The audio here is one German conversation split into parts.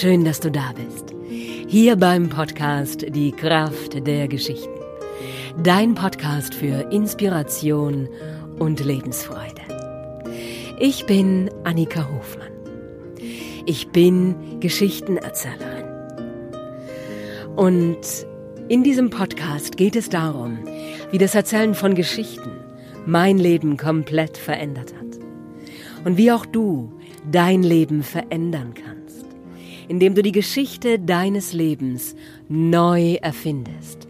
Schön, dass du da bist. Hier beim Podcast Die Kraft der Geschichten. Dein Podcast für Inspiration und Lebensfreude. Ich bin Annika Hofmann. Ich bin Geschichtenerzählerin. Und in diesem Podcast geht es darum, wie das Erzählen von Geschichten mein Leben komplett verändert hat. Und wie auch du dein Leben verändern kannst, indem du die Geschichte deines Lebens neu erfindest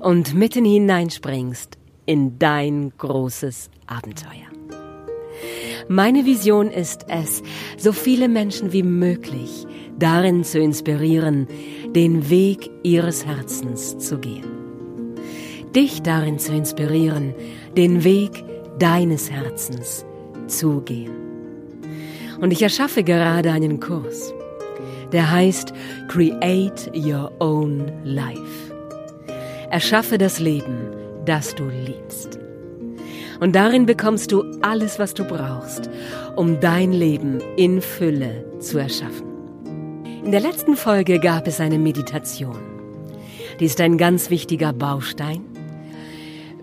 und mitten hineinspringst in dein großes Abenteuer. Meine Vision ist es, so viele Menschen wie möglich darin zu inspirieren, den Weg ihres Herzens zu gehen. Dich darin zu inspirieren, den Weg deines Herzens zu gehen. Und ich erschaffe gerade einen Kurs, der heißt Create Your Own Life. Erschaffe das Leben, das du liebst. Und darin bekommst du alles, was du brauchst, um dein Leben in Fülle zu erschaffen. In der letzten Folge gab es eine Meditation. Die ist ein ganz wichtiger Baustein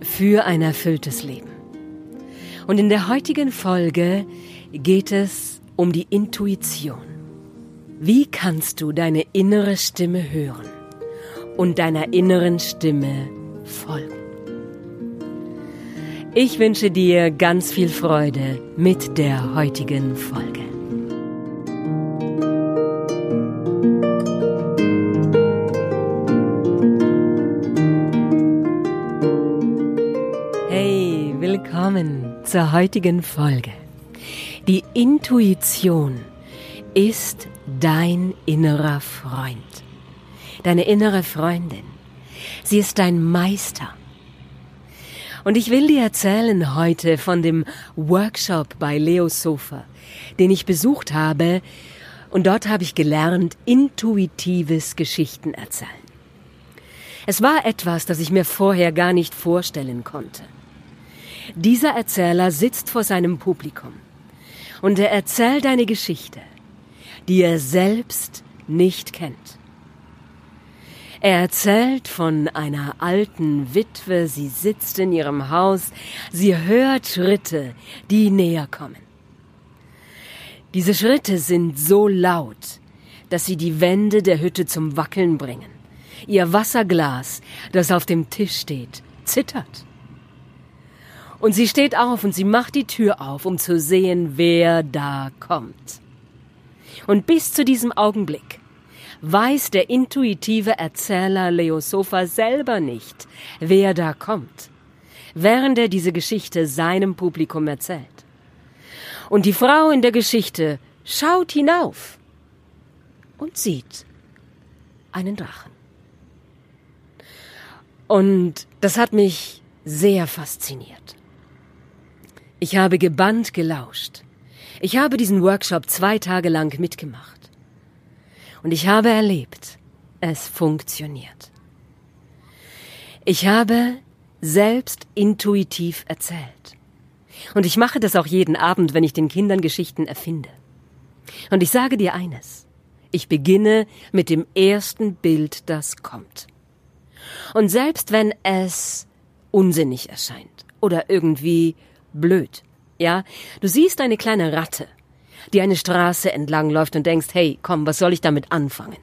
für ein erfülltes Leben. Und in der heutigen Folge geht es um die Intuition. Wie kannst du deine innere Stimme hören und deiner inneren Stimme folgen? Ich wünsche dir ganz viel Freude mit der heutigen Folge. Hey, willkommen zur heutigen Folge. Die Intuition ist dein innerer Freund, deine innere Freundin. Sie ist dein Meister und ich will dir erzählen heute von dem Workshop bei Leo Sofa, den ich besucht habe. Und dort habe ich gelernt, intuitives Geschichten erzählen. Es war etwas, das ich mir vorher gar nicht vorstellen konnte. Dieser Erzähler sitzt vor seinem Publikum und er erzählt eine Geschichte, die er selbst nicht kennt. Er erzählt von einer alten Witwe, sie sitzt in ihrem Haus, sie hört Schritte, die näher kommen. Diese Schritte sind so laut, dass sie die Wände der Hütte zum Wackeln bringen. Ihr Wasserglas, das auf dem Tisch steht, zittert. Und sie steht auf und sie macht die Tür auf, um zu sehen, wer da kommt. Und bis zu diesem Augenblick weiß der intuitive Erzähler Leo Sofa selber nicht, wer da kommt, während er diese Geschichte seinem Publikum erzählt. Und die Frau in der Geschichte schaut hinauf und sieht einen Drachen. Und das hat mich sehr fasziniert. Ich habe gebannt gelauscht. Ich habe diesen Workshop zwei Tage lang mitgemacht. Und ich habe erlebt, es funktioniert. Ich habe selbst intuitiv erzählt. Und ich mache das auch jeden Abend, wenn ich den Kindern Geschichten erfinde. Und ich sage dir eines. Ich beginne mit dem ersten Bild, das kommt. Und selbst wenn es unsinnig erscheint oder irgendwie blöd, ja, du siehst eine kleine Ratte die eine Straße entlang läuft und denkst, hey, komm, was soll ich damit anfangen?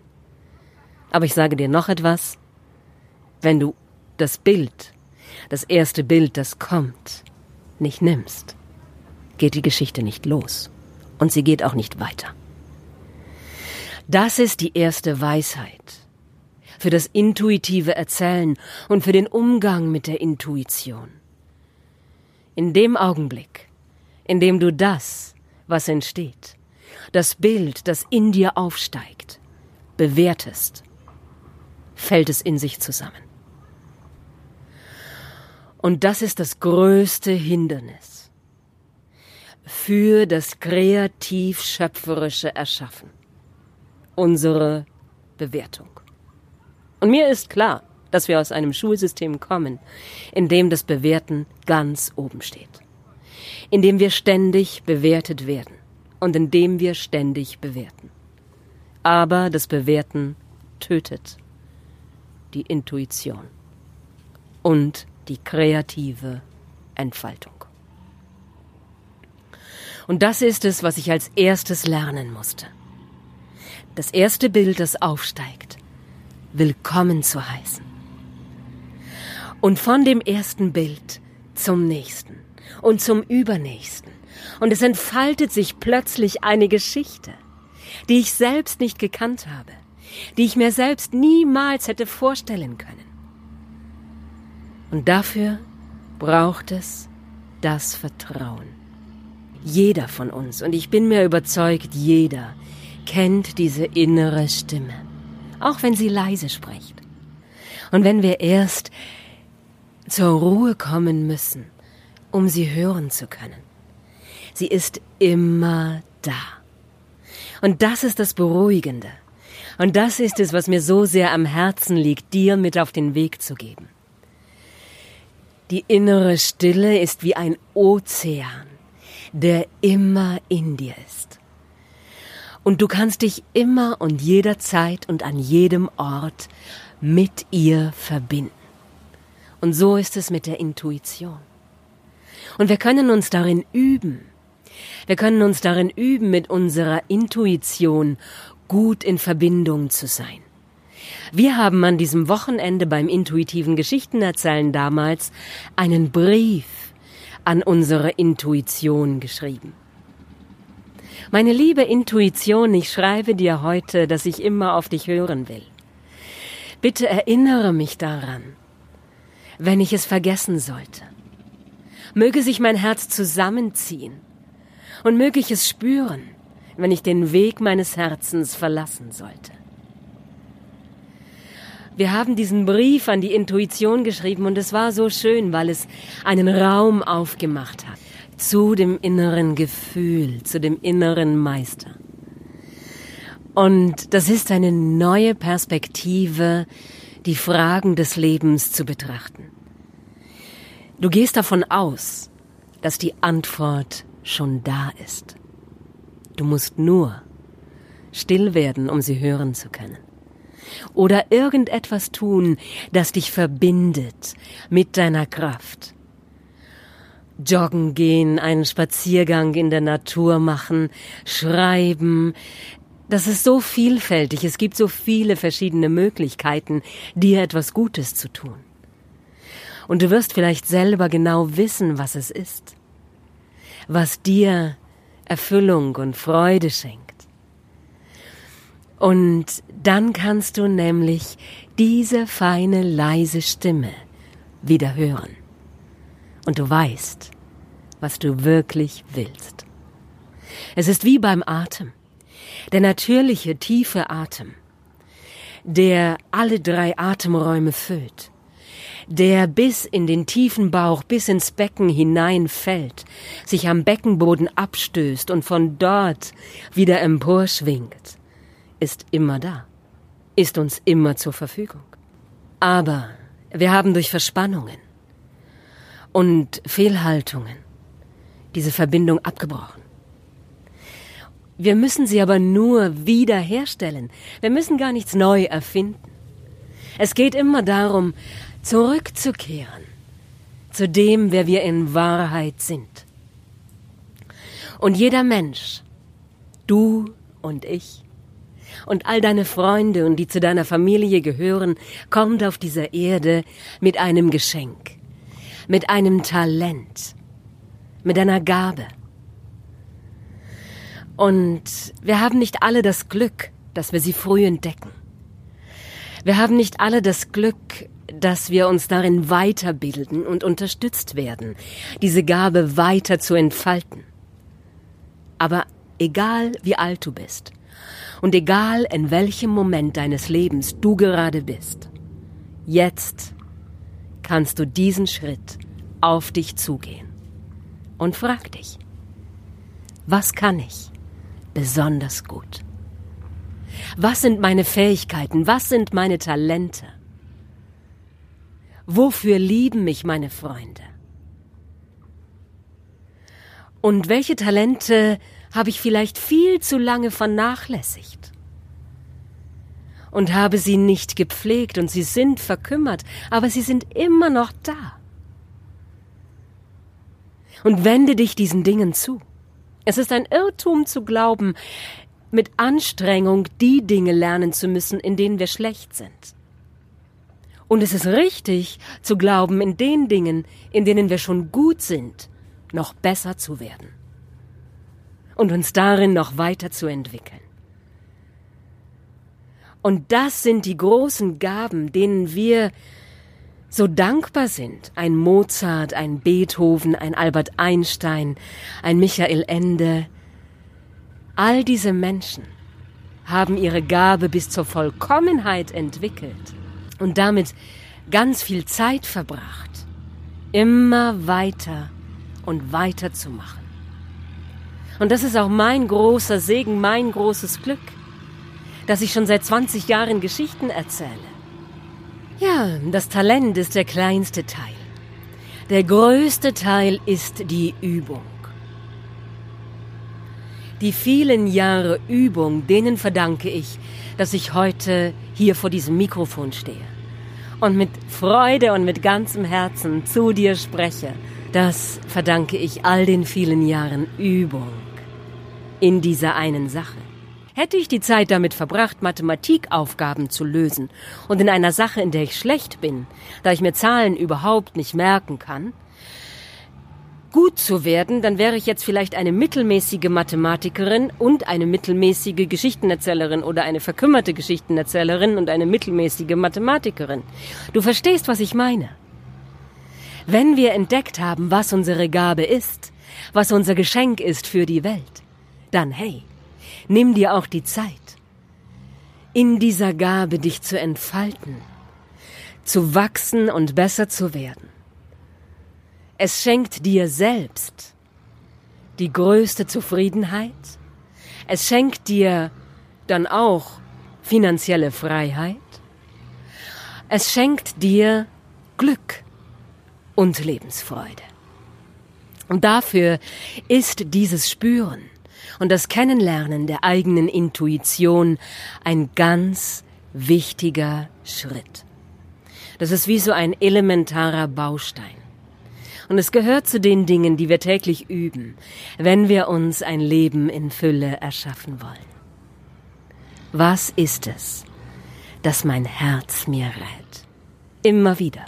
Aber ich sage dir noch etwas. Wenn du das Bild, das erste Bild, das kommt, nicht nimmst, geht die Geschichte nicht los. Und sie geht auch nicht weiter. Das ist die erste Weisheit für das intuitive Erzählen und für den Umgang mit der Intuition. In dem Augenblick, in dem du das, was entsteht, das Bild, das in dir aufsteigt, bewertest, fällt es in sich zusammen. Und das ist das größte Hindernis für das kreativ schöpferische Erschaffen, unsere Bewertung. Und mir ist klar, dass wir aus einem Schulsystem kommen, in dem das Bewerten ganz oben steht in dem wir ständig bewertet werden und in dem wir ständig bewerten. aber das Bewerten tötet die Intuition und die kreative Entfaltung. Und das ist es, was ich als erstes lernen musste. Das erste Bild, das aufsteigt, willkommen zu heißen. Und von dem ersten Bild zum nächsten und zum übernächsten. Und es entfaltet sich plötzlich eine Geschichte, die ich selbst nicht gekannt habe, die ich mir selbst niemals hätte vorstellen können. Und dafür braucht es das Vertrauen. Jeder von uns, und ich bin mir überzeugt, jeder kennt diese innere Stimme, auch wenn sie leise spricht. Und wenn wir erst zur Ruhe kommen müssen, um sie hören zu können. Sie ist immer da. Und das ist das Beruhigende. Und das ist es, was mir so sehr am Herzen liegt, dir mit auf den Weg zu geben. Die innere Stille ist wie ein Ozean, der immer in dir ist. Und du kannst dich immer und jederzeit und an jedem Ort mit ihr verbinden. Und so ist es mit der Intuition. Und wir können uns darin üben. Wir können uns darin üben, mit unserer Intuition gut in Verbindung zu sein. Wir haben an diesem Wochenende beim intuitiven Geschichtenerzählen damals einen Brief an unsere Intuition geschrieben. Meine liebe Intuition, ich schreibe dir heute, dass ich immer auf dich hören will. Bitte erinnere mich daran, wenn ich es vergessen sollte. Möge sich mein Herz zusammenziehen und möge ich es spüren, wenn ich den Weg meines Herzens verlassen sollte. Wir haben diesen Brief an die Intuition geschrieben und es war so schön, weil es einen Raum aufgemacht hat zu dem inneren Gefühl, zu dem inneren Meister. Und das ist eine neue Perspektive, die Fragen des Lebens zu betrachten. Du gehst davon aus, dass die Antwort schon da ist. Du musst nur still werden, um sie hören zu können. Oder irgendetwas tun, das dich verbindet mit deiner Kraft. Joggen gehen, einen Spaziergang in der Natur machen, schreiben, das ist so vielfältig, es gibt so viele verschiedene Möglichkeiten, dir etwas Gutes zu tun. Und du wirst vielleicht selber genau wissen, was es ist, was dir Erfüllung und Freude schenkt. Und dann kannst du nämlich diese feine, leise Stimme wieder hören. Und du weißt, was du wirklich willst. Es ist wie beim Atem. Der natürliche, tiefe Atem, der alle drei Atemräume füllt, der bis in den tiefen Bauch, bis ins Becken hineinfällt, sich am Beckenboden abstößt und von dort wieder emporschwingt, ist immer da, ist uns immer zur Verfügung. Aber wir haben durch Verspannungen und Fehlhaltungen diese Verbindung abgebrochen. Wir müssen sie aber nur wiederherstellen. Wir müssen gar nichts neu erfinden. Es geht immer darum, zurückzukehren zu dem, wer wir in Wahrheit sind. Und jeder Mensch, du und ich, und all deine Freunde und die zu deiner Familie gehören, kommt auf dieser Erde mit einem Geschenk, mit einem Talent, mit einer Gabe. Und wir haben nicht alle das Glück, dass wir sie früh entdecken. Wir haben nicht alle das Glück, dass wir uns darin weiterbilden und unterstützt werden, diese Gabe weiter zu entfalten. Aber egal wie alt du bist und egal in welchem Moment deines Lebens du gerade bist, jetzt kannst du diesen Schritt auf dich zugehen und frag dich, was kann ich? besonders gut? Was sind meine Fähigkeiten? Was sind meine Talente? Wofür lieben mich meine Freunde? Und welche Talente habe ich vielleicht viel zu lange vernachlässigt? und habe sie nicht gepflegt und sie sind verkümmert, aber sie sind immer noch da. Und wende dich diesen Dingen zu. Es ist ein Irrtum zu glauben, mit Anstrengung die Dinge lernen zu müssen, in denen wir schlecht sind. Und es ist richtig zu glauben, in den Dingen, in denen wir schon gut sind, noch besser zu werden. Und uns darin noch weiter zu entwickeln. Und das sind die großen Gaben, denen wir so dankbar sind. Ein Mozart, ein Beethoven, ein Albert Einstein, ein Michael Ende. All diese Menschen haben ihre Gabe bis zur Vollkommenheit entwickelt und damit ganz viel Zeit verbracht, immer weiter und weiter zu machen. Und das ist auch mein großer Segen, mein großes Glück dass ich schon seit 20 Jahren Geschichten erzähle. Ja, das Talent ist der kleinste Teil. Der größte Teil ist die Übung. Die vielen Jahre Übung, denen verdanke ich, dass ich heute hier vor diesem Mikrofon stehe und mit Freude und mit ganzem Herzen zu dir spreche. Das verdanke ich all den vielen Jahren Übung in dieser einen Sache. Hätte ich die Zeit damit verbracht, Mathematikaufgaben zu lösen und in einer Sache, in der ich schlecht bin, da ich mir Zahlen überhaupt nicht merken kann, gut zu werden, dann wäre ich jetzt vielleicht eine mittelmäßige Mathematikerin und eine mittelmäßige Geschichtenerzählerin oder eine verkümmerte Geschichtenerzählerin und eine mittelmäßige Mathematikerin. Du verstehst, was ich meine. Wenn wir entdeckt haben, was unsere Gabe ist, was unser Geschenk ist für die Welt, dann hey, Nimm dir auch die Zeit, in dieser Gabe dich zu entfalten, zu wachsen und besser zu werden. Es schenkt dir selbst die größte Zufriedenheit. Es schenkt dir dann auch finanzielle Freiheit. Es schenkt dir Glück und Lebensfreude. Und dafür ist dieses Spüren und das Kennenlernen der eigenen Intuition ein ganz wichtiger Schritt. Das ist wie so ein elementarer Baustein. Und es gehört zu den Dingen, die wir täglich üben, wenn wir uns ein Leben in Fülle erschaffen wollen. Was ist es, das mein Herz mir rät? Immer wieder,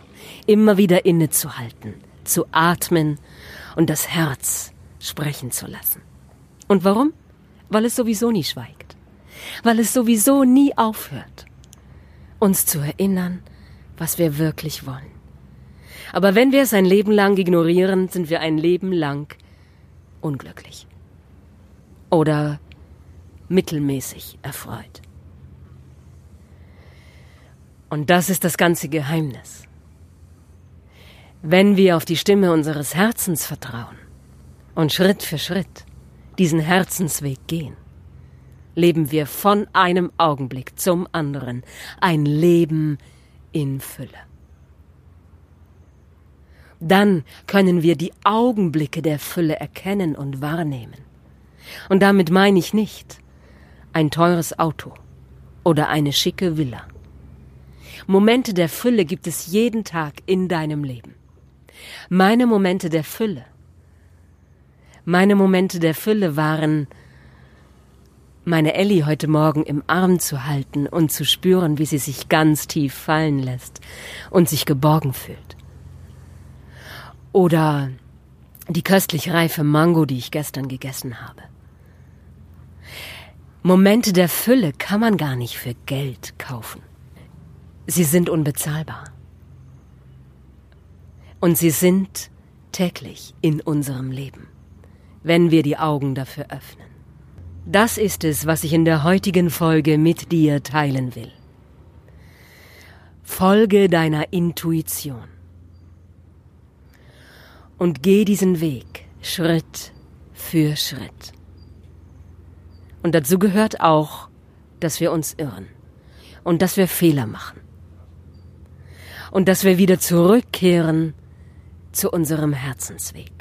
immer wieder innezuhalten, zu atmen und das Herz sprechen zu lassen. Und warum? Weil es sowieso nie schweigt. Weil es sowieso nie aufhört, uns zu erinnern, was wir wirklich wollen. Aber wenn wir es ein Leben lang ignorieren, sind wir ein Leben lang unglücklich. Oder mittelmäßig erfreut. Und das ist das ganze Geheimnis. Wenn wir auf die Stimme unseres Herzens vertrauen und Schritt für Schritt diesen Herzensweg gehen, leben wir von einem Augenblick zum anderen ein Leben in Fülle. Dann können wir die Augenblicke der Fülle erkennen und wahrnehmen. Und damit meine ich nicht ein teures Auto oder eine schicke Villa. Momente der Fülle gibt es jeden Tag in deinem Leben. Meine Momente der Fülle meine Momente der Fülle waren, meine Ellie heute Morgen im Arm zu halten und zu spüren, wie sie sich ganz tief fallen lässt und sich geborgen fühlt. Oder die köstlich reife Mango, die ich gestern gegessen habe. Momente der Fülle kann man gar nicht für Geld kaufen. Sie sind unbezahlbar. Und sie sind täglich in unserem Leben wenn wir die Augen dafür öffnen. Das ist es, was ich in der heutigen Folge mit dir teilen will. Folge deiner Intuition und geh diesen Weg Schritt für Schritt. Und dazu gehört auch, dass wir uns irren und dass wir Fehler machen und dass wir wieder zurückkehren zu unserem Herzensweg.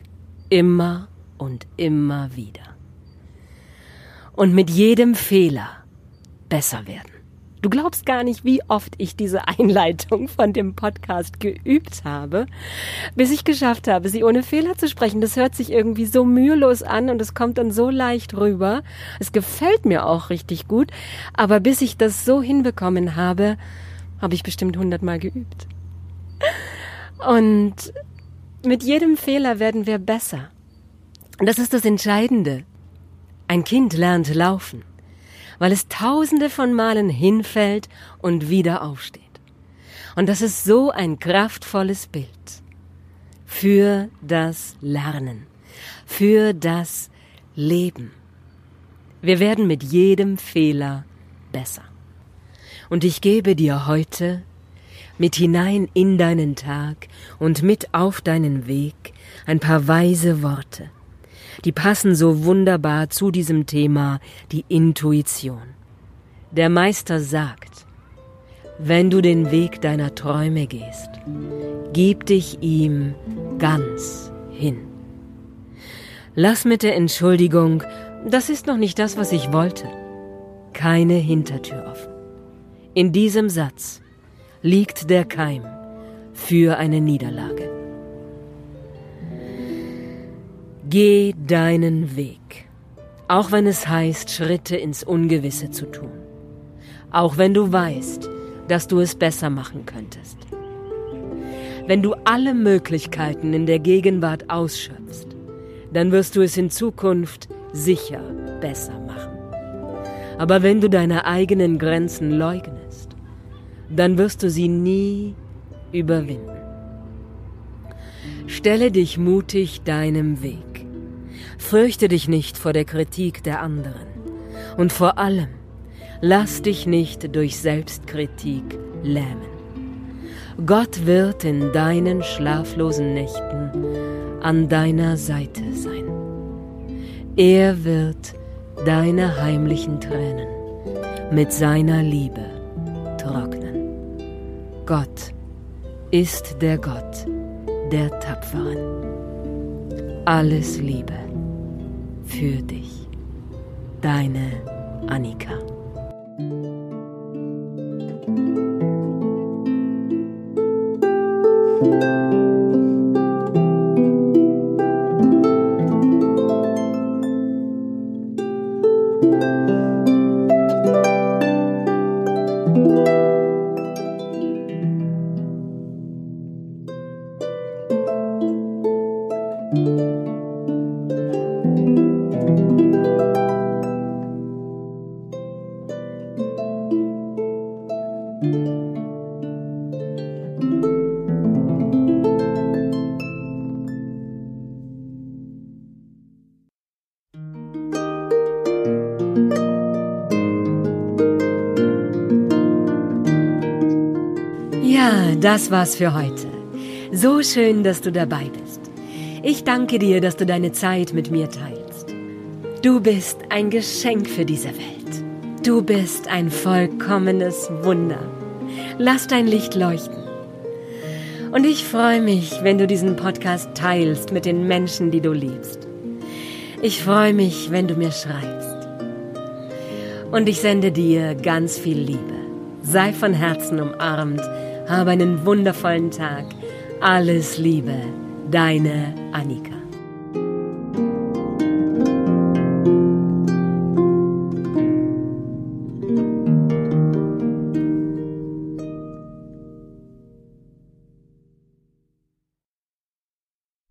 Immer und immer wieder. Und mit jedem Fehler besser werden. Du glaubst gar nicht, wie oft ich diese Einleitung von dem Podcast geübt habe, bis ich geschafft habe, sie ohne Fehler zu sprechen. Das hört sich irgendwie so mühelos an und es kommt dann so leicht rüber. Es gefällt mir auch richtig gut, aber bis ich das so hinbekommen habe, habe ich bestimmt hundertmal geübt. Und mit jedem Fehler werden wir besser. Das ist das Entscheidende. Ein Kind lernt laufen weil es tausende von Malen hinfällt und wieder aufsteht. Und das ist so ein kraftvolles Bild für das Lernen, für das Leben. Wir werden mit jedem Fehler besser. Und ich gebe dir heute mit hinein in deinen Tag und mit auf deinen Weg ein paar weise Worte, die passen so wunderbar zu diesem Thema, die Intuition. Der Meister sagt, wenn du den Weg deiner Träume gehst, gib dich ihm ganz hin. Lass mit der Entschuldigung, das ist noch nicht das, was ich wollte, keine Hintertür offen. In diesem Satz liegt der Keim für eine Niederlage. Geh deinen Weg, auch wenn es heißt, Schritte ins Ungewisse zu tun, auch wenn du weißt, dass du es besser machen könntest. Wenn du alle Möglichkeiten in der Gegenwart ausschöpfst, dann wirst du es in Zukunft sicher besser machen. Aber wenn du deine eigenen Grenzen leugnest, dann wirst du sie nie überwinden. Stelle dich mutig deinem Weg. Fürchte dich nicht vor der Kritik der anderen. Und vor allem, lass dich nicht durch Selbstkritik lähmen. Gott wird in deinen schlaflosen Nächten an deiner Seite sein. Er wird deine heimlichen Tränen mit seiner Liebe trocknen. Gott ist der Gott der Tapferen. Alles Liebe für dich. Deine Annika. Ja, das war's für heute. So schön, dass du dabei bist. Ich danke dir, dass du deine Zeit mit mir teilst. Du bist ein Geschenk für diese Welt. Du bist ein vollkommenes Wunder. Lass dein Licht leuchten. Und ich freue mich, wenn du diesen Podcast teilst mit den Menschen, die du liebst. Ich freue mich, wenn du mir schreibst. Und ich sende dir ganz viel Liebe. Sei von Herzen umarmt habe einen wundervollen Tag. Alles Liebe, deine Annika.